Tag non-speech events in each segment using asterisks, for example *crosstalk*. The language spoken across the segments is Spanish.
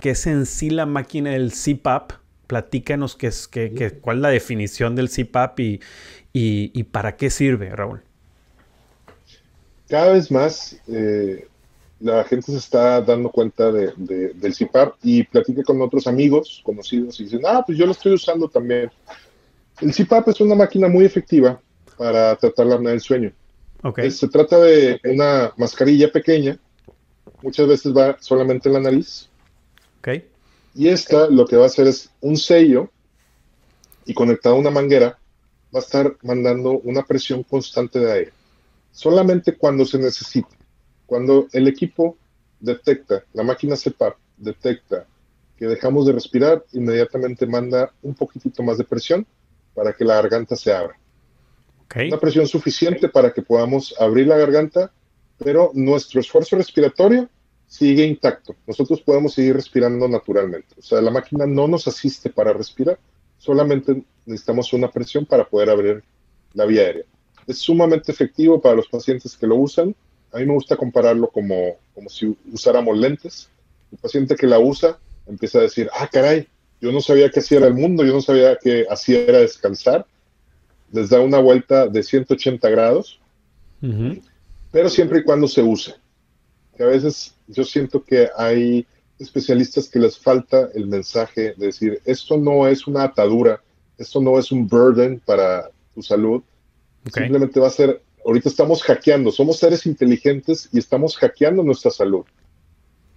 qué es en sí la máquina del CPAP. Platícanos qué es, qué, cuál es la definición del CPAP y, y, para qué sirve, Raúl. Cada vez más eh, la gente se está dando cuenta de, del CPAP y platica con otros amigos, conocidos, y dicen, ah, pues yo lo estoy usando también. El CPAP es una máquina muy efectiva para tratar la apnea del sueño. Okay. Se trata de una mascarilla pequeña, muchas veces va solamente en la nariz. Okay. Y esta lo que va a hacer es un sello y conectado a una manguera va a estar mandando una presión constante de aire. Solamente cuando se necesita. Cuando el equipo detecta, la máquina CPAP detecta que dejamos de respirar, inmediatamente manda un poquitito más de presión para que la garganta se abra. Una presión suficiente para que podamos abrir la garganta, pero nuestro esfuerzo respiratorio sigue intacto. Nosotros podemos seguir respirando naturalmente. O sea, la máquina no nos asiste para respirar, solamente necesitamos una presión para poder abrir la vía aérea. Es sumamente efectivo para los pacientes que lo usan. A mí me gusta compararlo como, como si usáramos lentes. El paciente que la usa empieza a decir, ah, caray, yo no sabía que así era el mundo, yo no sabía que así era descansar les da una vuelta de 180 grados, pero siempre y cuando se use. Que a veces yo siento que hay especialistas que les falta el mensaje de decir, esto no es una atadura, esto no es un burden para tu salud, simplemente va a ser, ahorita estamos hackeando, somos seres inteligentes y estamos hackeando nuestra salud.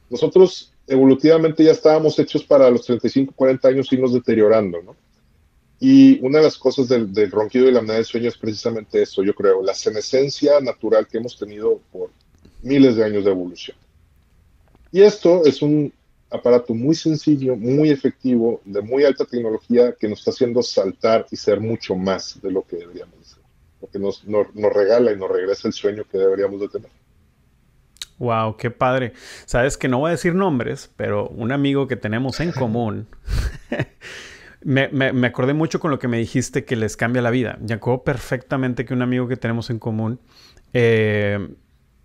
Nosotros evolutivamente ya estábamos hechos para los 35, 40 años irnos deteriorando, ¿no? Y una de las cosas del, ronquido y la apnea del sueño es precisamente eso, yo creo, la senescencia natural que hemos tenido por miles de años de evolución. Y esto es un aparato muy sencillo, muy efectivo, de muy alta tecnología, que nos está haciendo saltar y ser mucho más de lo que deberíamos ser. Porque nos, nos, nos regala y nos regresa el sueño que deberíamos de tener. Wow, qué padre. Sabes que no voy a decir nombres, pero un amigo que tenemos en común *laughs* Me, me, acordé mucho con lo que me dijiste que les cambia la vida. Ya acuerdo perfectamente que un amigo que tenemos en común eh,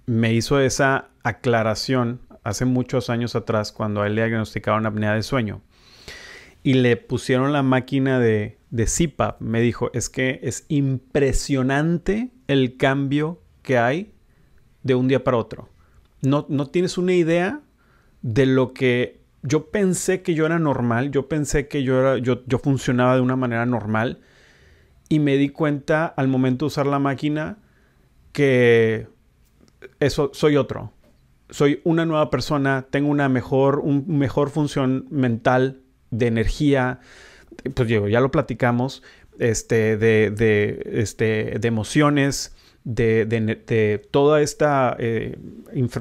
me hizo esa aclaración hace muchos años atrás cuando a él le diagnosticaron apnea de sueño y le pusieron la máquina de, de CPAP. Me dijo, es que es impresionante el cambio que hay de un día para otro. No, no tienes una idea de lo que yo pensé que yo era normal, yo pensé que yo, era, yo, yo funcionaba de una manera normal y me di cuenta al momento de usar la máquina que eso soy otro. Soy una nueva persona, tengo una mejor, un mejor función mental, de energía, pues ya lo platicamos, este, de, de, este, de emociones, de, de, toda esta eh,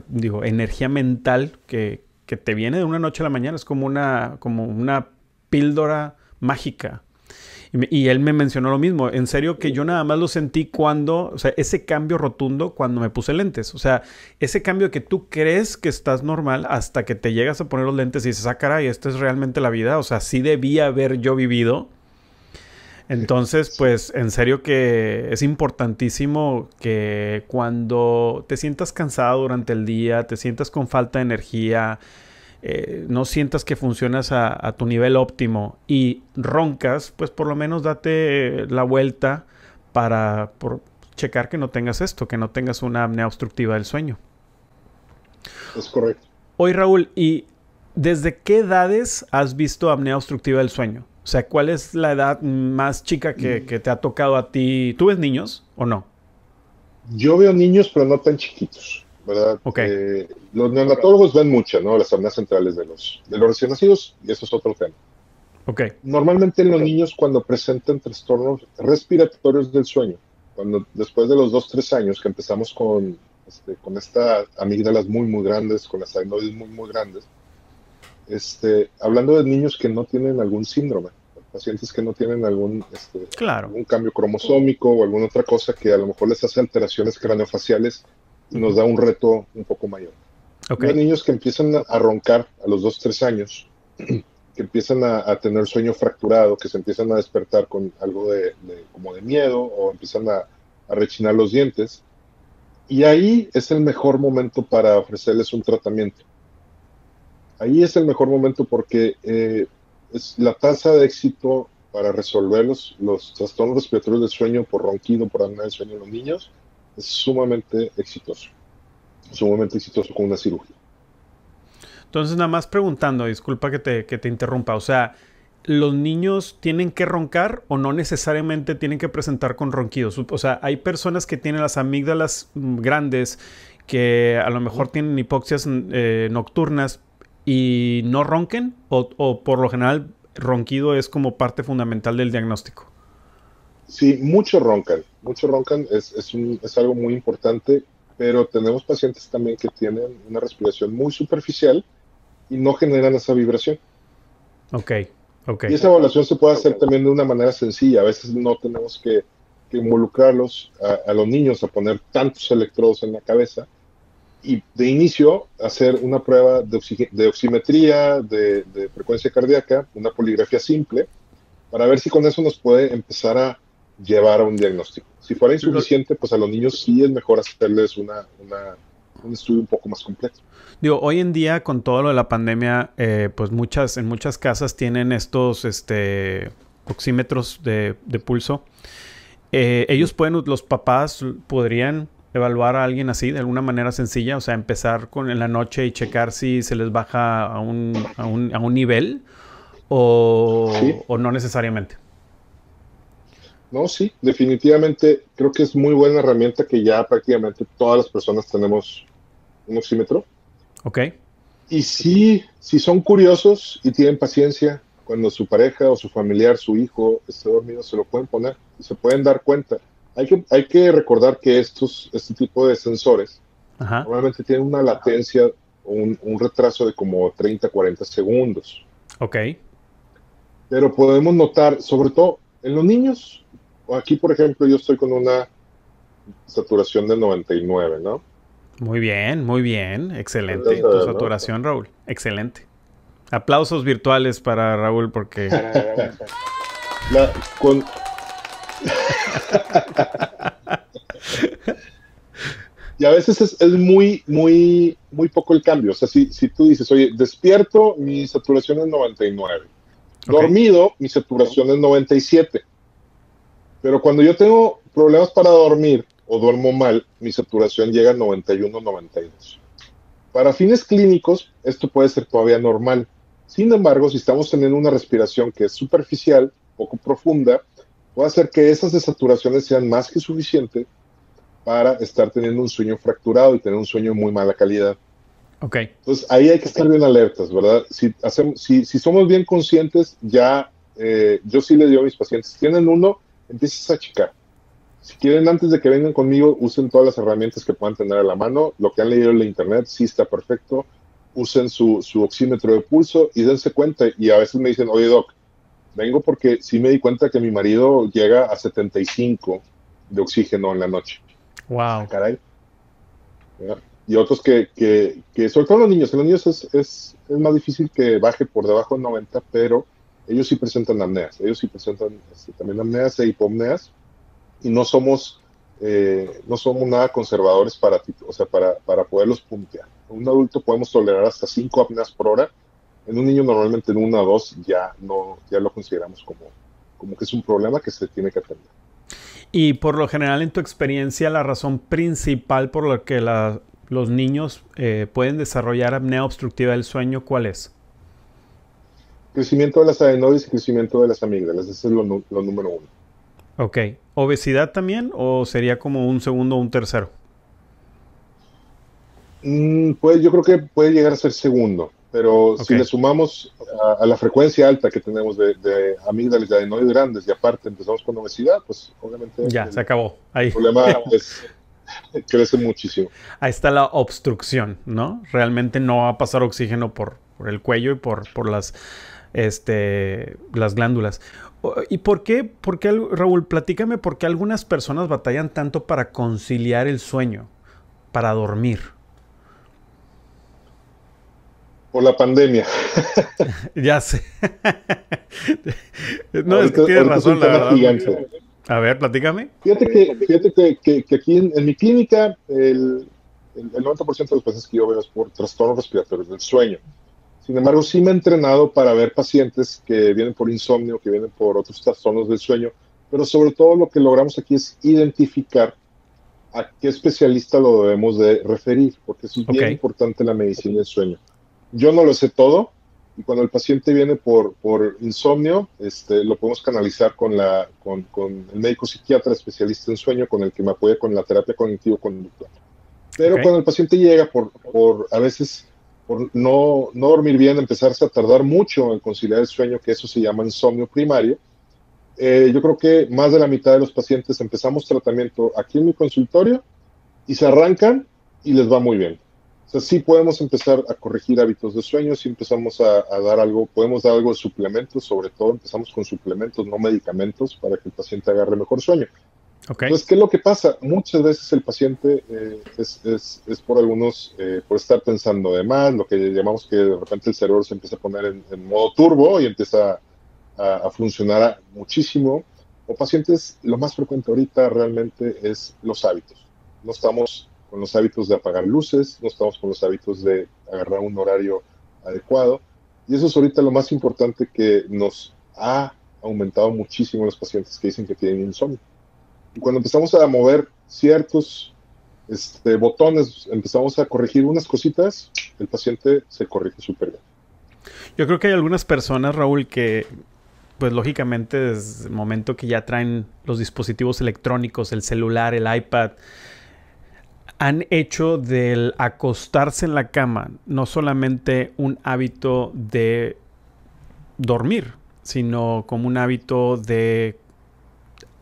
digo, energía mental que, que te viene de una noche a la mañana, es como una, como una píldora mágica. Y, él me mencionó lo mismo, en serio que yo nada más lo sentí cuando, o sea, ese cambio rotundo cuando me puse lentes, o sea, ese cambio que tú crees que estás normal hasta que te llegas a poner los lentes y dices, ah, caray, esta es realmente la vida, o sea, sí debía haber yo vivido. Entonces, pues en serio que es importantísimo que cuando te sientas cansado durante el día, te sientas con falta de energía, eh, no sientas que funcionas a, tu nivel óptimo y roncas, pues por lo menos date la vuelta para checar que no tengas esto, que no tengas una apnea obstructiva del sueño. Es correcto. Hoy Raúl, ¿y desde qué edades has visto apnea obstructiva del sueño? O sea, ¿cuál es la edad más chica que, mm. te ha tocado a ti? ¿Tú ves niños o no? Yo veo niños, pero no tan chiquitos, ¿verdad? Eh, los neonatólogos ven mucho, ¿no? Las apneas centrales de los, de los recién nacidos, y eso es otro tema. Okay. Normalmente en los niños cuando presentan trastornos respiratorios del sueño, cuando después de los 2, 3 años que empezamos con, este, con estas amígdalas muy, muy grandes, con las adenoides muy, muy grandes, este, hablando de niños que no tienen algún síndrome, pacientes que no tienen algún, este, cambio cromosómico o alguna otra cosa que a lo mejor les hace alteraciones craneofaciales nos da un reto un poco mayor. Hay niños que empiezan a roncar a los 2, 3 años, *clears throat* que empiezan a, tener sueño fracturado, que se empiezan a despertar con algo de, como de miedo o empiezan a, a rechinar los dientes. Y ahí es el mejor momento para ofrecerles un tratamiento ahí es el mejor momento porque eh, es la tasa de éxito para resolver los, los trastornos respiratorios del sueño por ronquido, por apnea del sueño en los niños, sumamente exitoso. Sumamente exitoso con una cirugía. Entonces, nada más preguntando, disculpa que te, que te interrumpa, o sea, ¿los niños tienen que roncar o no necesariamente tienen que presentar con ronquidos? O sea, hay personas que tienen las amígdalas mm, grandes que a lo mejor tienen hipoxias eh, nocturnas y no ronquen o, o, por lo general ronquido es como parte fundamental del diagnóstico. Sí, mucho roncan, mucho roncan, es, es, un, es algo muy importante, pero tenemos pacientes también que tienen una respiración muy superficial y no generan esa vibración. Ok, ok. Y esa evaluación se puede hacer también de una manera sencilla. A veces no tenemos que, que involucrarlos a, a, los niños a poner tantos electrodos en la cabeza, y de inicio hacer una prueba de, de oximetría, de, de, frecuencia cardíaca, una poligrafía simple, para ver si con eso nos puede empezar a llevar a un diagnóstico. Si fuera insuficiente, pues a los niños sí es mejor hacerles una, una, un estudio un poco más completo. Digo, hoy en día con todo lo de la pandemia, eh, pues muchas, en muchas casas tienen estos este, oxímetros de, de pulso. Eh, ellos pueden, los papás podrían evaluar a alguien así de alguna manera sencilla? O sea, empezar con en la noche y checar si se les baja a un, a un, a un nivel o, sí. o, no necesariamente. No, sí, definitivamente creo que es muy buena herramienta que ya prácticamente todas las personas tenemos un oxímetro. Ok. Y sí, si son curiosos y tienen paciencia, cuando su pareja o su familiar, su hijo esté dormido, se lo pueden poner y se pueden dar cuenta hay que, hay que recordar que estos, este tipo de sensores Ajá. normalmente tienen una latencia o un, un, retraso de como 30, 40 segundos. Ok. Pero podemos notar, sobre todo en los niños, aquí por ejemplo yo estoy con una saturación de 99, ¿no? Muy bien, muy bien, excelente. Tu saturación, ¿no? Raúl, excelente. Aplausos virtuales para Raúl porque... *laughs* La, con, *laughs* y a veces es, es, muy, muy, muy poco el cambio. O sea, si, si tú dices, oye, despierto, mi saturación es 99. Okay. Dormido, mi saturación es 97. Pero cuando yo tengo problemas para dormir o duermo mal, mi saturación llega a 91, 92. Para fines clínicos, esto puede ser todavía normal. Sin embargo, si estamos teniendo una respiración que es superficial, poco profunda, puede hacer que esas desaturaciones sean más que suficientes para estar teniendo un sueño fracturado y tener un sueño de muy mala calidad. Ok. Entonces ahí hay que estar bien alertas, ¿verdad? Si, hacemos, si, si somos bien conscientes, ya eh, yo sí le digo a mis pacientes, tienen uno, empiezas a checar. Si quieren, antes de que vengan conmigo, usen todas las herramientas que puedan tener a la mano. Lo que han leído en la internet sí está perfecto. Usen su, su oxímetro de pulso y dense cuenta. Y a veces me dicen, oye, doc, vengo porque sí me di cuenta que mi marido llega a 75 de oxígeno en la noche. Wow. Ah, caray. Y otros que, que, que, sobre todo los niños, en los niños es, es, es, más difícil que baje por debajo de 90, pero ellos sí presentan apneas, ellos sí presentan este, también apneas e hipomneas, y no somos, eh, no somos nada conservadores para, o sea, para, para poderlos puntear. Un adulto podemos tolerar hasta 5 apneas por hora, en un niño normalmente en una o dos ya no ya lo consideramos como, como que es un problema que se tiene que atender. Y por lo general en tu experiencia la razón principal por la que la, los niños eh, pueden desarrollar apnea obstructiva del sueño, ¿cuál es? Crecimiento de las adenoides y crecimiento de las amígdalas, ese es lo, lo número uno. Ok. ¿Obesidad también o sería como un segundo o un tercero? Mm, pues yo creo que puede llegar a ser segundo pero okay. si le sumamos a, a, la frecuencia alta que tenemos de, de amígdalas y adenoides grandes y aparte empezamos con obesidad, pues obviamente ya el, se acabó. Ahí. El problema *laughs* es, *laughs* crece muchísimo. Ahí está la obstrucción, ¿no? Realmente no va a pasar oxígeno por, por el cuello y por, por las, este, las glándulas. ¿Y por qué, por qué, Raúl, platícame por qué algunas personas batallan tanto para conciliar el sueño, para dormir? por la pandemia. *laughs* ya sé. *laughs* no, ahorita, es que tienes razón, la verdad. Gigante. A ver, platícame. Fíjate que, fíjate que, que, que aquí en, en, mi clínica el, el, el 90% de los pacientes que yo veo es por trastornos respiratorios del sueño. Sin embargo, sí me he entrenado para ver pacientes que vienen por insomnio, que vienen por otros trastornos del sueño, pero sobre todo lo que logramos aquí es identificar a qué especialista lo debemos de referir, porque es bien importante la medicina del sueño. Yo no lo sé todo, y cuando el paciente viene por, por insomnio, este, lo podemos canalizar con, la, con, con, el médico psiquiatra especialista en sueño, con el que me apoya con la terapia cognitivo-conductual. Pero cuando el paciente llega por, por a veces por no, no dormir bien, empezarse a tardar mucho en conciliar el sueño, que eso se llama insomnio primario, eh, yo creo que más de la mitad de los pacientes empezamos tratamiento aquí en mi consultorio y se arrancan y les va muy bien. O sea, sí podemos empezar a corregir hábitos de sueño, sí empezamos a, dar algo, podemos dar algo de suplementos, sobre todo empezamos con suplementos, no medicamentos, para que el paciente agarre mejor sueño. Okay. Entonces, ¿qué es lo que pasa? Muchas veces el paciente eh, es, es, es, por algunos, eh, por estar pensando de más, lo que llamamos que de repente el cerebro se empieza a poner en, en modo turbo y empieza a, funcionar muchísimo. O pacientes, lo más frecuente ahorita realmente es los hábitos. No estamos con los hábitos de apagar luces, no estamos con los hábitos de agarrar un horario adecuado. Y eso es ahorita lo más importante que nos ha aumentado muchísimo los pacientes que dicen que tienen insomnio. Cuando empezamos a mover ciertos este, botones, empezamos a corregir unas cositas, el paciente se corrige súper bien. Yo creo que hay algunas personas, Raúl, que pues lógicamente desde el momento que ya traen los dispositivos electrónicos, el celular, el iPad, han hecho del acostarse en la cama no solamente un hábito de dormir, sino como un hábito de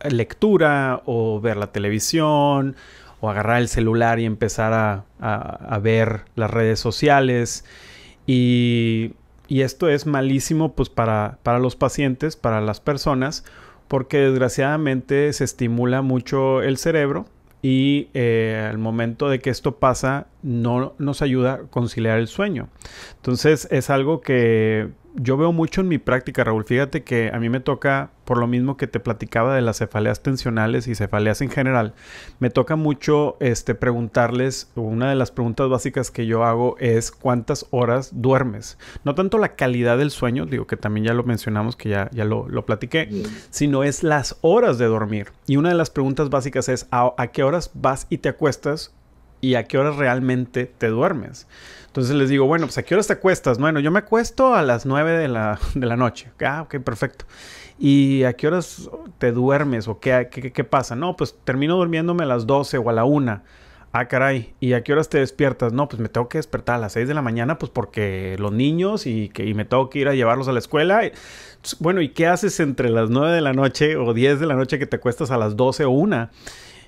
lectura o ver la televisión o agarrar el celular y empezar a, a ver las redes sociales. Y y esto es malísimo pues para, para los pacientes, para las personas, porque desgraciadamente se estimula mucho el cerebro y eh, al momento de que esto pasa no nos ayuda a conciliar el sueño. Entonces es algo que yo veo mucho en mi práctica, Raúl. Fíjate que a mí me toca, por lo mismo que te platicaba de las cefaleas tensionales y cefaleas en general, me toca mucho este, preguntarles, una de las preguntas básicas que yo hago es cuántas horas duermes. No tanto la calidad del sueño, digo que también ya lo mencionamos, que ya, ya lo, lo platiqué, sino es las horas de dormir. Y una de las preguntas básicas es ¿a, a qué horas vas y te acuestas y a qué horas realmente te duermes. Entonces les digo, bueno, pues a qué horas te acuestas. Bueno, yo me acuesto a las 9 de la, *laughs* de la noche. Ah, ok, perfecto. ¿Y a qué horas te duermes o qué, qué, qué pasa? No, pues termino durmiéndome a las 12 o a la 1. Ah, caray. ¿Y a qué horas te despiertas? No, pues me tengo que despertar a las 6 de la mañana, pues porque los niños y, que, y me tengo que ir a llevarlos a la escuela. Bueno, ¿y qué haces entre las 9 de la noche o 10 de la noche que te acuestas a las 12 o 1?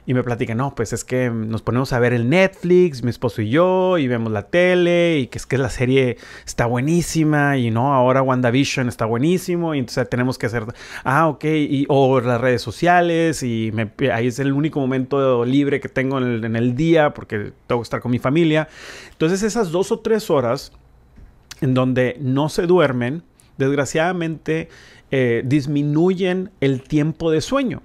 Y me platica, no, pues es que nos ponemos a ver el Netflix, mi esposo y yo, y vemos la tele, y que es que la serie está buenísima, y no, ahora WandaVision está buenísimo, y entonces tenemos que hacer, ah, ok, y, o las redes sociales, y ahí es el único momento libre que tengo en el, en el día, porque tengo que estar con mi familia. Entonces esas dos o tres horas en donde no se duermen, desgraciadamente eh, disminuyen el tiempo de sueño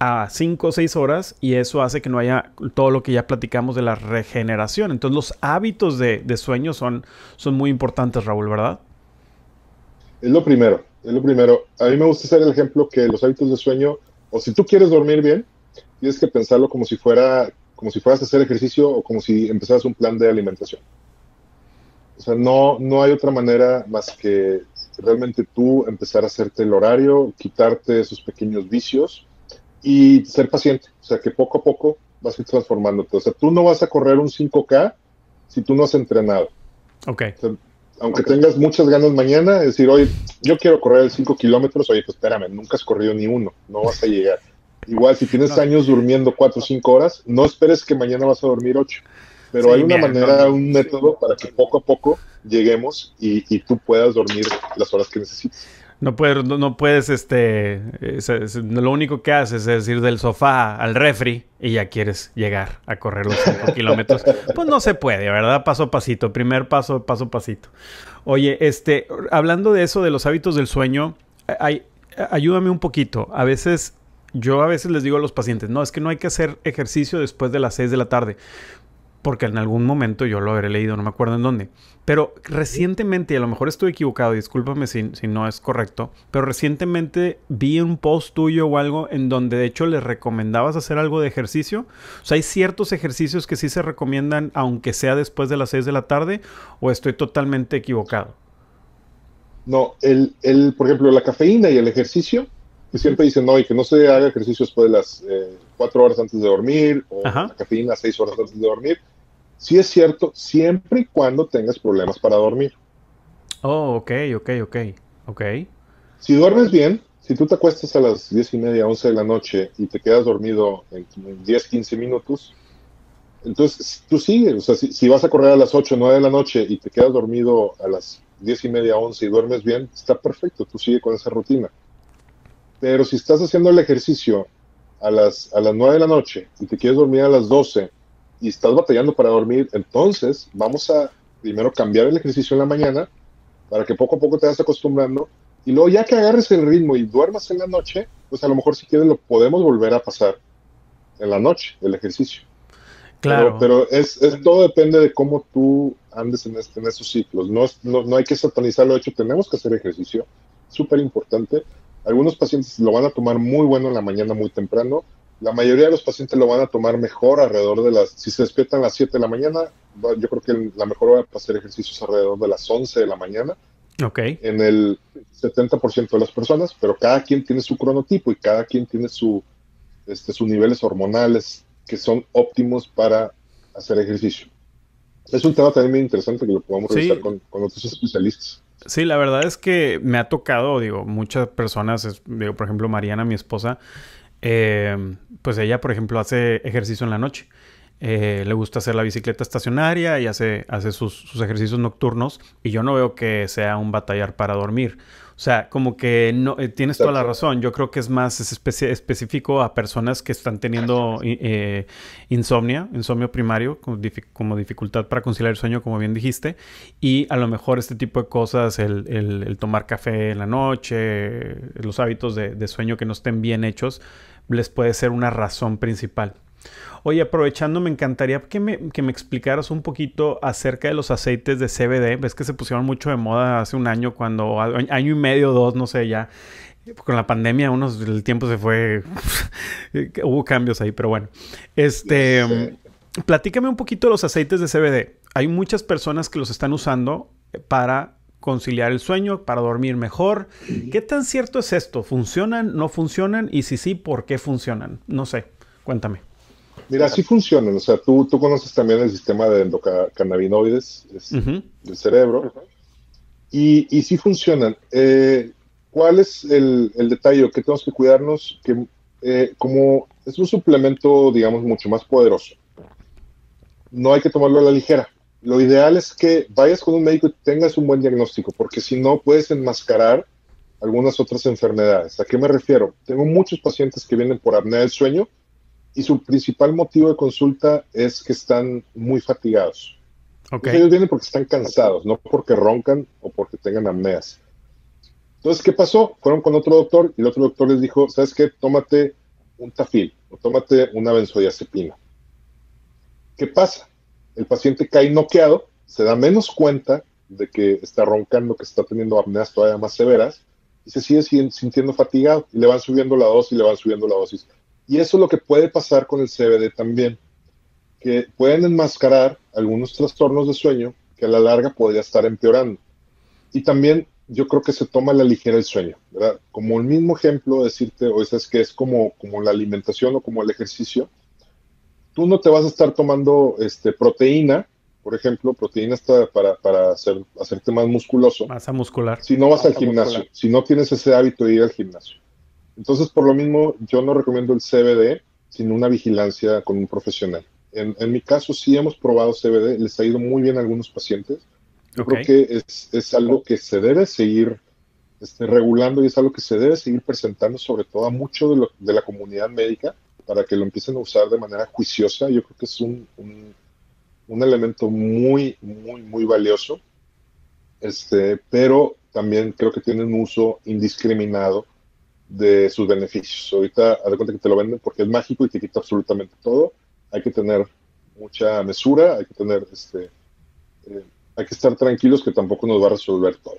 a 5 o 6 horas y eso hace que no haya todo lo que ya platicamos de la regeneración. Entonces los hábitos de, sueño son, son muy importantes, Raúl, ¿verdad? Es lo primero, es lo primero. A mí me gusta hacer el ejemplo que los hábitos de sueño, o si tú quieres dormir bien, tienes que pensarlo como si fuera como si fueras a hacer ejercicio o como si empezaras un plan de alimentación. O sea, no, no hay otra manera más que realmente tú empezar a hacerte el horario, quitarte esos pequeños vicios y ser paciente, o sea, que poco a poco vas a ir transformándote. O sea, tú no vas a correr un 5K si tú no has entrenado. Ok. aunque tengas muchas ganas mañana, es decir, oye, yo quiero correr el 5 kilómetros, oye, pues espérame, nunca has corrido ni uno, no vas a llegar. Igual, si tienes años durmiendo 4 o 5 horas, no esperes que mañana vas a dormir 8. Pero hay una manera, un método para que poco a poco lleguemos y, y tú puedas dormir las horas que necesites. No puedes, no, puedes, este, lo único que haces es ir del sofá al refri y ya quieres llegar a correr los 5 *laughs* kilómetros. Pues no se puede, ¿verdad? Paso a pasito, primer paso, paso a pasito. Oye, este, hablando de eso, de los hábitos del sueño, hay, ayúdame un poquito. A veces, yo a veces les digo a los pacientes, no, es que no hay que hacer ejercicio después de las 6 de la tarde. Porque en algún momento yo lo habré leído, no me acuerdo en dónde. Pero recientemente, y a lo mejor estoy equivocado, discúlpame si, si, no es correcto, pero recientemente vi un post tuyo o algo en donde de hecho le recomendabas hacer algo de ejercicio. O sea, hay ciertos ejercicios que sí se recomiendan aunque sea después de las 6 de la tarde, o estoy totalmente equivocado. No, el, el, por ejemplo, la cafeína y el ejercicio, que siempre dicen, no, y que no se haga ejercicio después de las eh, 4 horas antes de dormir, o la cafeína 6 horas antes de dormir Sí es cierto, siempre y cuando tengas problemas para dormir. Oh, ok, ok, ok, ok. Si duermes bien, si tú te acuestas a las 10 y media, 11 de la noche y te quedas dormido en 10, 15 minutos, entonces tú sigues. O sea, si, vas a correr a las 8, 9 de la noche y te quedas dormido a las 10 y media, 11 y duermes bien, está perfecto, tú sigue con esa rutina. Pero si estás haciendo el ejercicio a las, a las 9 de la noche y te quieres dormir a las 12 y estás batallando para dormir, entonces vamos a primero cambiar el ejercicio en la mañana para que poco a poco te vayas acostumbrando y luego ya que agarres el ritmo y duermas en la noche, pues a lo mejor si quieres lo podemos volver a pasar en la noche, el ejercicio. Claro. Pero, es, todo depende de cómo tú andes en, este, en esos ciclos. No, no, no hay que satanizarlo. De hecho, tenemos que hacer ejercicio. Súper importante. Algunos pacientes lo van a tomar muy bueno en la mañana, muy temprano la mayoría de los pacientes lo van a tomar mejor alrededor de las, si se despiertan a las 7 de la mañana, yo creo que la mejor hora para hacer ejercicios alrededor de las 11 de la mañana. Ok. En el 70% de las personas, pero cada quien tiene su cronotipo y cada quien tiene su, este, sus niveles hormonales que son óptimos para hacer ejercicio. Es un tema también muy interesante que lo podamos revisar con, con, otros especialistas. Sí, la verdad es que me ha tocado, digo, muchas personas, digo, por ejemplo, Mariana, mi esposa, eh, pues ella, por ejemplo, hace ejercicio en la noche. Eh, le gusta hacer la bicicleta estacionaria y hace, hace sus, ejercicios nocturnos y yo no veo que sea un batallar para dormir. O sea, como que no, eh, tienes toda la razón. Yo creo que es más específico a personas que están teniendo insomnia, insomnio primario, como, dificultad para conciliar el sueño, como bien dijiste. Y a lo mejor este tipo de cosas, el, tomar café en la noche, los hábitos de sueño que no estén bien hechos, les puede ser una razón principal. Oye, aprovechando, me encantaría que me, explicaras un poquito acerca de los aceites de CBD. Ves que se pusieron mucho de moda hace un año, cuando año y medio, dos, no sé, ya. Con la pandemia, unos, el tiempo se fue. *laughs* Hubo cambios ahí, pero bueno. Este. Platícame un poquito de los aceites de CBD. Hay muchas personas que los están usando para conciliar el sueño, para dormir mejor. ¿Qué tan cierto es esto? ¿Funcionan? ¿No funcionan? Y si sí, ¿por qué funcionan? No sé, cuéntame. Mira, sí funcionan. O sea, tú, tú conoces también el sistema de endocannabinoides del cerebro. Y, y sí funcionan. Eh, ¿Cuál es el, detalle? Que tenemos que cuidarnos que eh, como es un suplemento, digamos, mucho más poderoso, no hay que tomarlo a la ligera lo ideal es que vayas con un médico y tengas un buen diagnóstico, porque si no puedes enmascarar algunas otras enfermedades. ¿A qué me refiero? Tengo muchos pacientes que vienen por apnea del sueño y su principal motivo de consulta es que están muy fatigados. Ellos vienen porque están cansados, no porque roncan o porque tengan apneas. Entonces, ¿qué pasó? Fueron con otro doctor y el otro doctor les dijo, ¿sabes qué? Tómate un tafil o tómate una benzodiazepina. ¿Qué pasa? el paciente cae noqueado, se da menos cuenta de que está roncando, que está teniendo apneas todavía más severas, y se sigue sintiendo fatigado, y le van subiendo la dosis, le van subiendo la dosis. Y eso es lo que puede pasar con el CBD también, que pueden enmascarar algunos trastornos de sueño que a la larga podría estar empeorando. Y también yo creo que se toma a la ligera el sueño, ¿verdad? Como el mismo ejemplo, decirte, o es que es como, como la alimentación o como el ejercicio, tú no te vas a estar tomando este, proteína, por ejemplo, proteína está para, para hacer, hacerte más musculoso. Masa muscular. Si no vas al gimnasio, si no tienes ese hábito de ir al gimnasio. Entonces, por lo mismo, yo no recomiendo el CBD sin una vigilancia con un profesional. En, en mi caso, sí hemos probado CBD, les ha ido muy bien a algunos pacientes. Yo creo que es, es, algo que se debe seguir este, regulando y es algo que se debe seguir presentando, sobre todo a mucho de, lo, de la comunidad médica, para que lo empiecen a usar de manera juiciosa. Yo creo que es un, un, elemento muy, muy, muy valioso, este, pero también creo que tiene un uso indiscriminado de sus beneficios. Ahorita, haz de cuenta que te lo venden porque es mágico y te quita absolutamente todo. Hay que tener mucha mesura, hay que tener, este, eh, hay que estar tranquilos que tampoco nos va a resolver todo.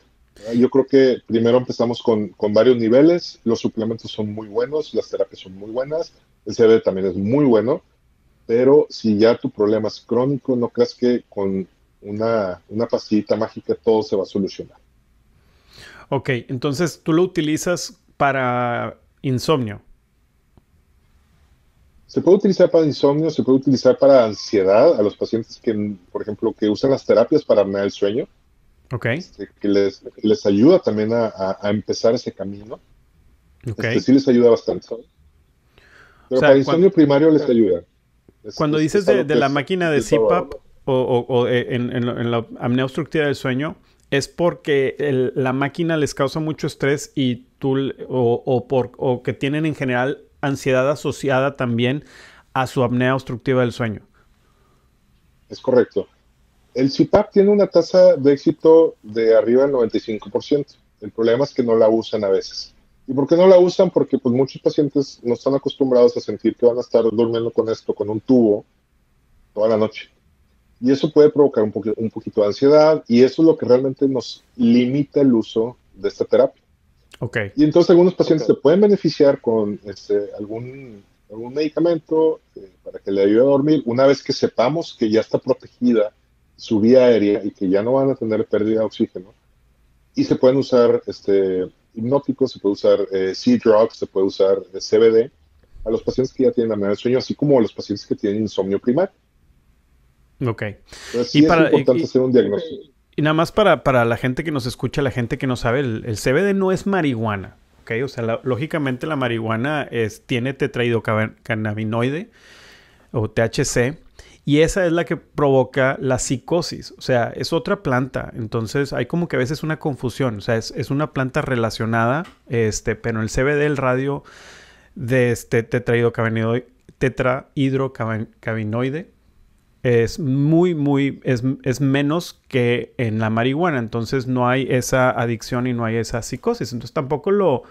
Yo creo que primero empezamos con, con, varios niveles, los suplementos son muy buenos, las terapias son muy buenas, el CBD también es muy bueno, pero si ya tu problema es crónico, no creas que con una, una pastillita mágica todo se va a solucionar. Ok, entonces tú lo utilizas para insomnio. Se puede utilizar para insomnio, se puede utilizar para ansiedad a los pacientes que, por ejemplo, que usan las terapias para apnear el sueño. Ok. Este, que, les, les, ayuda también a, a, empezar ese camino. Ok. Este, sí les ayuda bastante. Pero para insomnio primario les ayuda. cuando dices de, de la máquina de CPAP o, o, o eh, en, en, en, la apnea obstructiva del sueño, es porque la máquina les causa mucho estrés y tú, o, o, por, o que tienen en general ansiedad asociada también a su apnea obstructiva del sueño. Es correcto. El CPAP tiene una tasa de éxito de arriba del 95%. El problema es que no la usan a veces. ¿Y por qué no la usan? Porque pues, muchos pacientes no están acostumbrados a sentir que van a estar durmiendo con esto, con un tubo, toda la noche. Y eso puede provocar un, poquito, un poquito de ansiedad y eso es lo que realmente nos limita el uso de esta terapia. Okay. Y entonces algunos pacientes okay. se pueden beneficiar con este, algún, algún medicamento eh, para que le ayude a dormir una vez que sepamos que ya está protegida su vía aérea y que ya no van a tener pérdida de oxígeno. Y se pueden usar este, hipnóticos, se puede usar eh, C-Drugs, se puede usar eh, CBD a los pacientes que ya tienen apnea del sueño, así como a los pacientes que tienen insomnio primario. Ok. Entonces, sí y para, importante y, hacer un diagnóstico. Y nada más para, para, la gente que nos escucha, la gente que no sabe, el, el CBD no es marihuana. ¿ok? O sea, la, lógicamente la marihuana es, tiene tetraidrocannabinoide o THC y esa es la que provoca la psicosis. O sea, es otra planta. Entonces hay como que a veces una confusión. O sea, es, es una planta relacionada, este, pero el CBD, el radio de este tetrahidrocannabinoide, tetrahidrocannabinoide es muy, muy, es, es, menos que en la marihuana. Entonces no hay esa adicción y no hay esa psicosis. Entonces tampoco lo...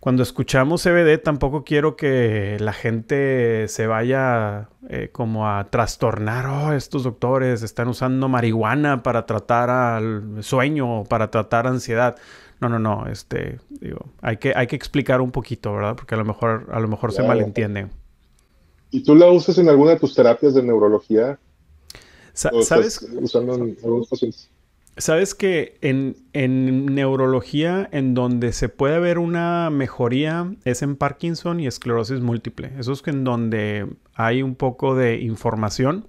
Cuando escuchamos CBD, tampoco quiero que la gente se vaya eh, como a trastornar. Oh, estos doctores están usando marihuana para tratar al sueño, para tratar ansiedad. No, no, no. Este, digo, hay que, hay que explicar un poquito, ¿verdad? Porque a lo mejor, a lo mejor se malentiende. ¿Y tú la usas en alguna de tus terapias de neurología? Sa ¿Sabes? Usando en algunos pacientes. Sabes que en, en, neurología, en donde se puede ver una mejoría, es en Parkinson y esclerosis múltiple. Eso es que en donde hay un poco de información.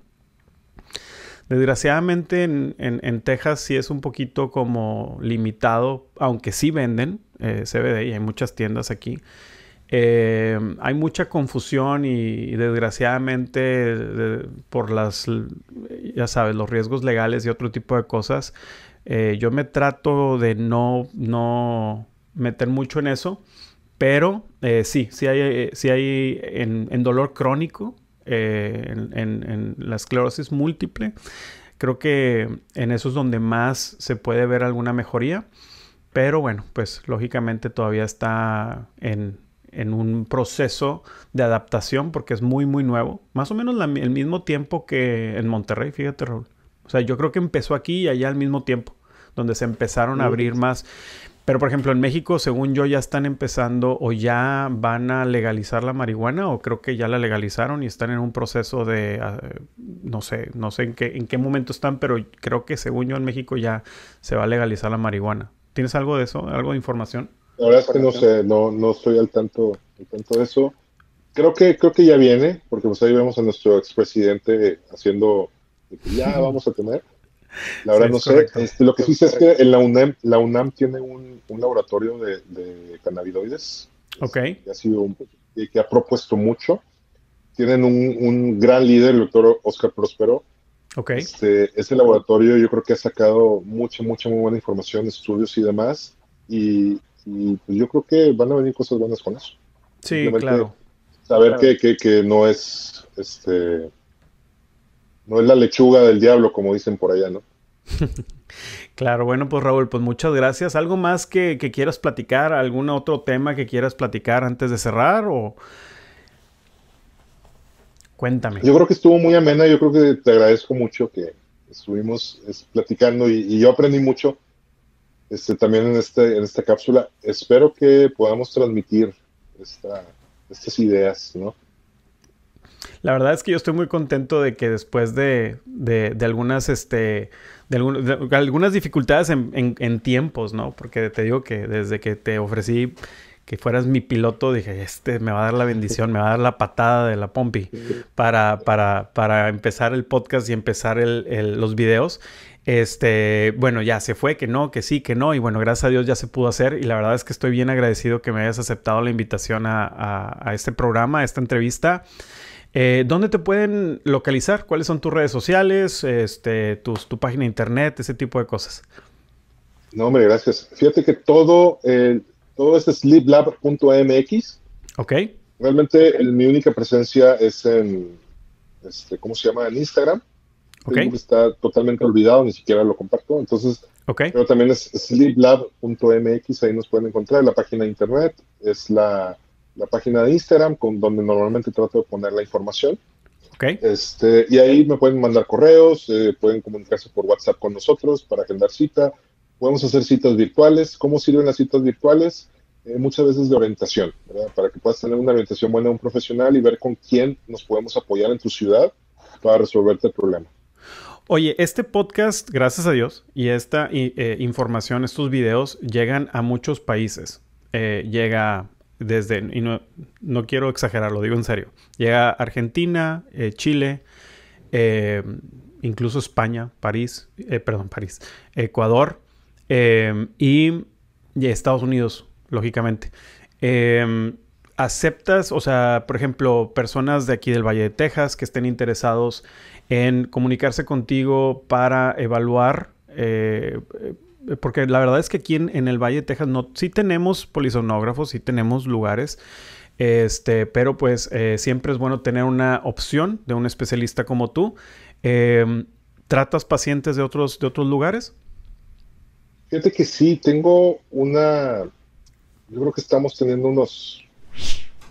Desgraciadamente en, en, en Texas sí es un poquito como limitado, aunque sí venden eh, CBD y hay muchas tiendas aquí. Eh, hay mucha confusión y, desgraciadamente de, por las, ya sabes, los riesgos legales y otro tipo de cosas, eh, yo me trato de no, no meter mucho en eso, pero eh, sí, sí hay, sí hay en, dolor crónico, en, en, en la esclerosis múltiple, creo que en eso es donde más se puede ver alguna mejoría. Pero bueno, pues lógicamente todavía está en, en un proceso de adaptación porque es muy, muy nuevo. Más o menos la, el mismo tiempo que en Monterrey, fíjate, Raúl. O sea, yo creo que empezó aquí y allá al mismo tiempo, donde se empezaron a abrir más. Pero, por ejemplo, en México, según yo, ya están empezando o ya van a legalizar la marihuana o creo que ya la legalizaron y están en un proceso de, uh, no sé, no sé en qué, en qué momento están, pero creo que según yo en México ya se va a legalizar la marihuana. ¿Tienes algo de eso? ¿Algo de información? La verdad es que no sé, no, no estoy al tanto, al tanto de eso. Creo que, creo que ya viene, porque pues ahí vemos a nuestro expresidente haciendo que ya *laughs* vamos a tener. La verdad sí, no sé. Este, lo que sí sé es que en la UNAM, la UNAM tiene un, un laboratorio de, de, cannabinoides. Ok. Que ha, sido que ha propuesto mucho. Tienen un, un gran líder, el doctor Oscar Prospero. Ok. Este, ese laboratorio yo creo que ha sacado mucha, mucha, muy buena información, estudios y demás. Y, y pues yo creo que van a venir cosas buenas con eso. Sí, claro. Saber claro. Que, que, que, no es este no es la lechuga del diablo, como dicen por allá, ¿no? *laughs* claro, bueno, pues Raúl, pues muchas gracias. ¿Algo más que, que, quieras platicar? ¿Algún otro tema que quieras platicar antes de cerrar? O... Cuéntame. Yo creo que estuvo muy amena, yo creo que te agradezco mucho que estuvimos platicando y, yo aprendí mucho este, también en, este, en esta cápsula. Espero que podamos transmitir estas ideas, ¿no? La verdad es que yo estoy muy contento de que después de, de, algunas, este, de, algunas dificultades en, en, tiempos, ¿no? Porque te digo que desde que te ofrecí que fueras mi piloto, dije, este me va a dar la bendición, me va a dar la patada de la pompi para, para, para empezar el podcast y empezar el, los videos. Este, bueno, ya se fue, que no, que sí, que no, y bueno, gracias a Dios ya se pudo hacer, y la verdad es que estoy bien agradecido que me hayas aceptado la invitación a, a este programa, a esta entrevista. Eh, ¿Dónde te pueden localizar? ¿Cuáles son tus redes sociales, este, tu página de internet, ese tipo de cosas? No, hombre, gracias. Fíjate que todo, eh, todo es sleeplab.mx. Ok. Realmente mi única presencia es en, este, ¿cómo se llama? En Instagram. Está totalmente olvidado, ni siquiera lo comparto. Entonces, okay. pero también es sleeplab.mx, ahí nos pueden encontrar. La página de internet es la la página de Instagram, con, donde normalmente trato de poner la información. Okay. Este, y ahí me pueden mandar correos, eh, pueden comunicarse por WhatsApp con nosotros para agendar cita. Podemos hacer citas virtuales. ¿Cómo sirven las citas virtuales? Eh, muchas veces de orientación, ¿verdad? para que puedas tener una orientación buena de un profesional y ver con quién nos podemos apoyar en tu ciudad para resolverte el problema. Oye, este podcast, gracias a Dios, y esta eh, información, estos videos llegan a muchos países. llega desde, y no, no quiero exagerar, lo digo en serio, llega Argentina, eh, Chile, eh, incluso España, París, eh, perdón, París, Ecuador y, Estados Unidos, lógicamente. ¿Aceptas, o sea, por ejemplo, personas de aquí del Valle de Texas que estén interesados en comunicarse contigo para evaluar porque la verdad es que aquí en, el Valle de Texas no, sí tenemos polisonógrafos, sí tenemos lugares, este, pero pues eh, siempre es bueno tener una opción de un especialista como tú. Em, ¿Tratas pacientes de otros, de otros lugares? Fíjate que sí, tengo una, yo creo que estamos teniendo unos,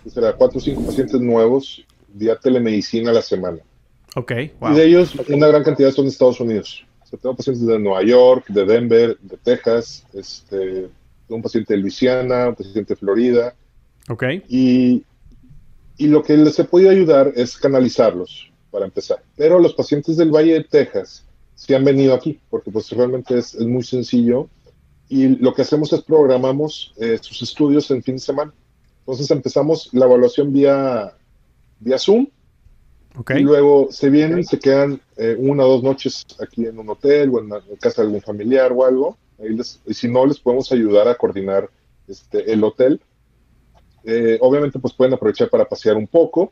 será? Cuatro o cinco pacientes nuevos vía telemedicina a la semana. Ok, Y de ellos, una gran cantidad son de Estados Unidos tengo pacientes de Nueva York, de Denver, de Texas, este, un paciente de Luisiana, un paciente de Florida. Ok. Y, y lo que les he podido ayudar es canalizarlos, para empezar. Pero los pacientes del Valle de Texas sí han venido aquí, porque pues realmente es, es muy sencillo. Y lo que hacemos es programamos eh, sus estudios en fin de semana. Entonces empezamos la evaluación vía, vía Zoom y luego se vienen, se quedan eh, una o dos noches aquí en un hotel o en, la, casa de algún familiar o algo. y si no, les podemos ayudar a coordinar este, el hotel. Eh, obviamente, pues pueden aprovechar para pasear un poco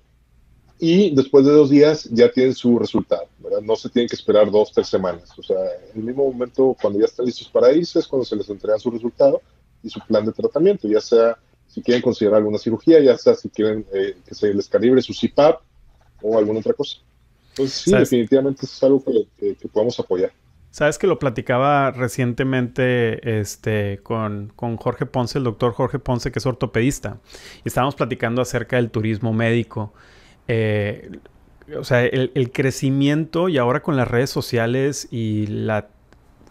y después de dos días ya tienen su resultado, ¿verdad? No se tienen que esperar dos, tres semanas. O sea, en el mismo momento, cuando ya están listos para irse, es cuando se les entrega su resultado y su plan de tratamiento, ya sea si quieren considerar alguna cirugía, ya sea si quieren eh, que se les calibre su CPAP, o alguna otra cosa. Entonces, sí, definitivamente es algo que, podemos apoyar. Sabes que lo platicaba recientemente este, con, Jorge Ponce, el doctor Jorge Ponce, que es ortopedista, y estábamos platicando acerca del turismo médico. Eh, o sea, el, crecimiento y ahora con las redes sociales y la,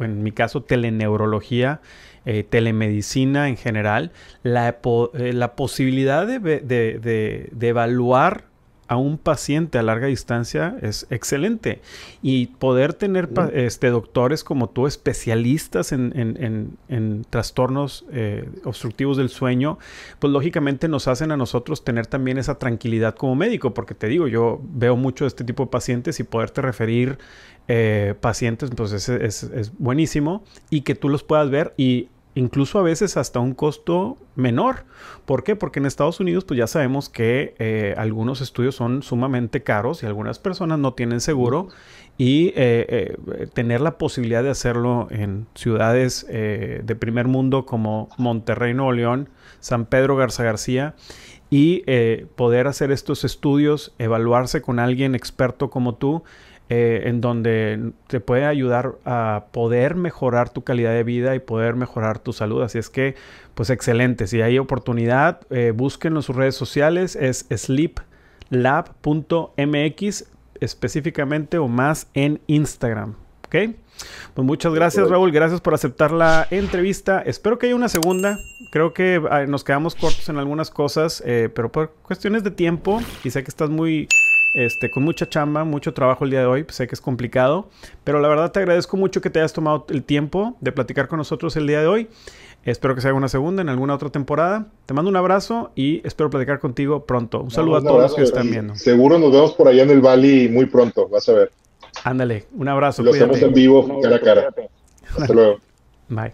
en mi caso, teleneurología, eh, telemedicina en general, la, eh, la posibilidad de, de evaluar a un paciente a larga distancia es excelente. Y poder tener este, doctores como tú, especialistas en, trastornos eh, obstructivos del sueño, pues lógicamente nos hacen a nosotros tener también esa tranquilidad como médico, porque te digo, yo veo mucho de este tipo de pacientes y poderte referir eh, pacientes, pues es, es buenísimo y que tú los puedas ver y incluso a veces hasta un costo menor. ¿Por qué? Porque en Estados Unidos pues ya sabemos que eh, algunos estudios son sumamente caros y algunas personas no tienen seguro y eh, eh, tener la posibilidad de hacerlo en ciudades de primer mundo como Monterrey, Nuevo León, San Pedro Garza García y poder hacer estos estudios, evaluarse con alguien experto como tú, eh, en donde te puede ayudar a poder mejorar tu calidad de vida y poder mejorar tu salud. Así es que, pues excelente. Si hay oportunidad, eh, búsquenlo en sus redes sociales. Es Sleep lab.mx específicamente o más en Instagram. ¿Ok? Pues muchas gracias Raúl, gracias por aceptar la entrevista. Espero que haya una segunda. Creo que ah, nos quedamos cortos en algunas cosas, eh, pero por cuestiones de tiempo y sé que estás muy este, con mucha chamba, mucho trabajo el día de hoy, sé que es complicado, pero la verdad te agradezco mucho que te hayas tomado el tiempo de platicar con nosotros el día de hoy. Espero que se haga una segunda en alguna otra temporada. Te mando un abrazo y espero platicar contigo pronto. Un saludo a todos los que están viendo. Seguro nos vemos por allá en el Bali muy pronto, vas a ver. Ándale, un abrazo. Lo hacemos en vivo, cara a cara. *laughs* Hasta luego. Bye.